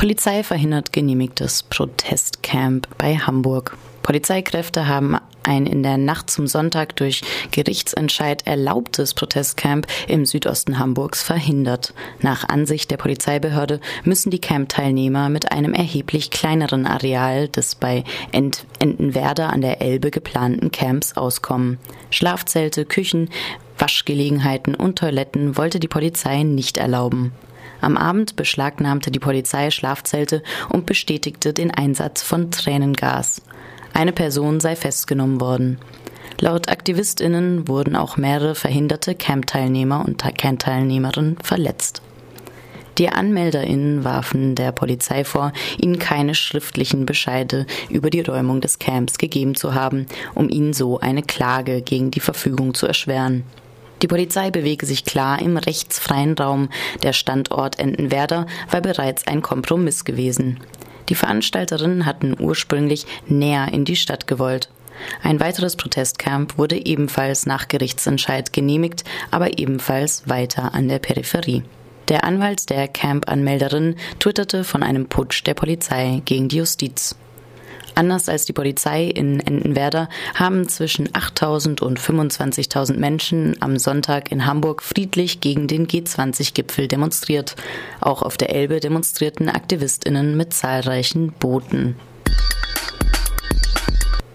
Polizei verhindert genehmigtes Protestcamp bei Hamburg. Polizeikräfte haben ein in der Nacht zum Sonntag durch Gerichtsentscheid erlaubtes Protestcamp im Südosten Hamburgs verhindert. Nach Ansicht der Polizeibehörde müssen die Camp-Teilnehmer mit einem erheblich kleineren Areal des bei Ent Entenwerder an der Elbe geplanten Camps auskommen. Schlafzelte, Küchen, Waschgelegenheiten und Toiletten wollte die Polizei nicht erlauben. Am Abend beschlagnahmte die Polizei Schlafzelte und bestätigte den Einsatz von Tränengas. Eine Person sei festgenommen worden. Laut AktivistInnen wurden auch mehrere verhinderte Camp-Teilnehmer und Camp-Teilnehmerinnen verletzt. Die AnmelderInnen warfen der Polizei vor, ihnen keine schriftlichen Bescheide über die Räumung des Camps gegeben zu haben, um ihnen so eine Klage gegen die Verfügung zu erschweren. Die Polizei bewege sich klar im rechtsfreien Raum. Der Standort Entenwerder war bereits ein Kompromiss gewesen. Die Veranstalterinnen hatten ursprünglich näher in die Stadt gewollt. Ein weiteres Protestcamp wurde ebenfalls nach Gerichtsentscheid genehmigt, aber ebenfalls weiter an der Peripherie. Der Anwalt der Camp-Anmelderin twitterte von einem Putsch der Polizei gegen die Justiz. Anders als die Polizei in Entenwerder haben zwischen 8.000 und 25.000 Menschen am Sonntag in Hamburg friedlich gegen den G20-Gipfel demonstriert. Auch auf der Elbe demonstrierten Aktivistinnen mit zahlreichen Booten.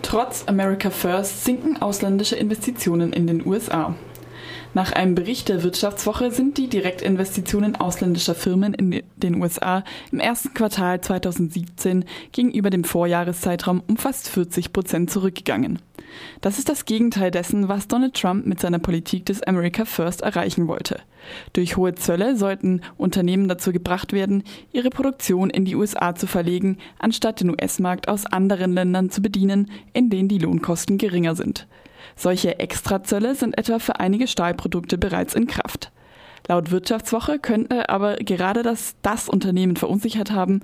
Trotz America First sinken ausländische Investitionen in den USA. Nach einem Bericht der Wirtschaftswoche sind die Direktinvestitionen ausländischer Firmen in den USA im ersten Quartal 2017 gegenüber dem Vorjahreszeitraum um fast 40 Prozent zurückgegangen. Das ist das Gegenteil dessen, was Donald Trump mit seiner Politik des America First erreichen wollte. Durch hohe Zölle sollten Unternehmen dazu gebracht werden, ihre Produktion in die USA zu verlegen, anstatt den US-Markt aus anderen Ländern zu bedienen, in denen die Lohnkosten geringer sind. Solche Extrazölle sind etwa für einige Stahlprodukte bereits in Kraft. Laut Wirtschaftswoche könnte aber gerade das, das Unternehmen verunsichert haben,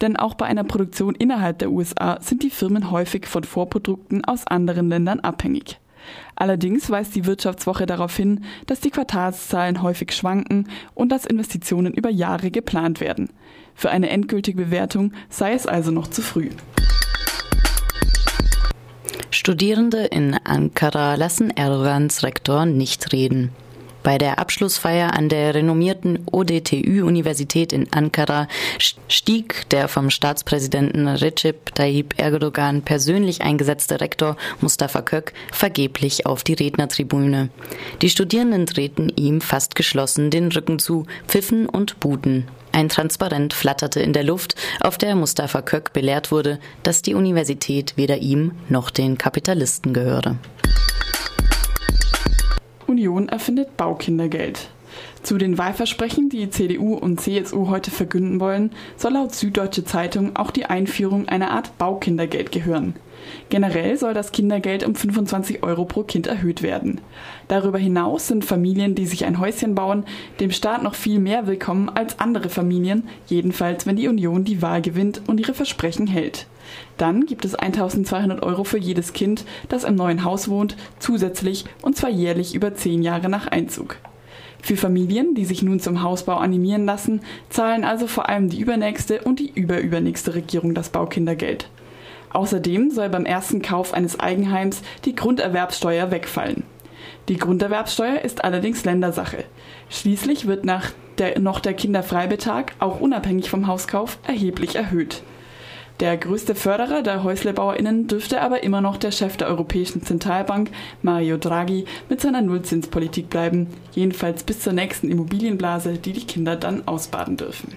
denn auch bei einer Produktion innerhalb der USA sind die Firmen häufig von Vorprodukten aus anderen Ländern abhängig. Allerdings weist die Wirtschaftswoche darauf hin, dass die Quartalszahlen häufig schwanken und dass Investitionen über Jahre geplant werden. Für eine endgültige Bewertung sei es also noch zu früh. Studierende in Ankara lassen Erdogans Rektor nicht reden. Bei der Abschlussfeier an der renommierten ODTÜ-Universität in Ankara stieg der vom Staatspräsidenten Recep Tayyip Erdogan persönlich eingesetzte Rektor Mustafa Kök vergeblich auf die Rednertribüne. Die Studierenden drehten ihm fast geschlossen den Rücken zu, pfiffen und buhten. Ein Transparent flatterte in der Luft, auf der Mustafa Kök belehrt wurde, dass die Universität weder ihm noch den Kapitalisten gehöre. Union erfindet Baukindergeld. Zu den Wahlversprechen, die CDU und CSU heute verkünden wollen, soll laut Süddeutsche Zeitung auch die Einführung einer Art Baukindergeld gehören. Generell soll das Kindergeld um 25 Euro pro Kind erhöht werden. Darüber hinaus sind Familien, die sich ein Häuschen bauen, dem Staat noch viel mehr willkommen als andere Familien, jedenfalls wenn die Union die Wahl gewinnt und ihre Versprechen hält. Dann gibt es 1200 Euro für jedes Kind, das im neuen Haus wohnt, zusätzlich und zwar jährlich über zehn Jahre nach Einzug. Für Familien, die sich nun zum Hausbau animieren lassen, zahlen also vor allem die übernächste und die überübernächste Regierung das Baukindergeld. Außerdem soll beim ersten Kauf eines Eigenheims die Grunderwerbssteuer wegfallen. Die Grunderwerbssteuer ist allerdings Ländersache. Schließlich wird nach der, noch der Kinderfreibetrag, auch unabhängig vom Hauskauf, erheblich erhöht. Der größte Förderer der HäuslerbauerInnen dürfte aber immer noch der Chef der Europäischen Zentralbank, Mario Draghi, mit seiner Nullzinspolitik bleiben, jedenfalls bis zur nächsten Immobilienblase, die die Kinder dann ausbaden dürfen.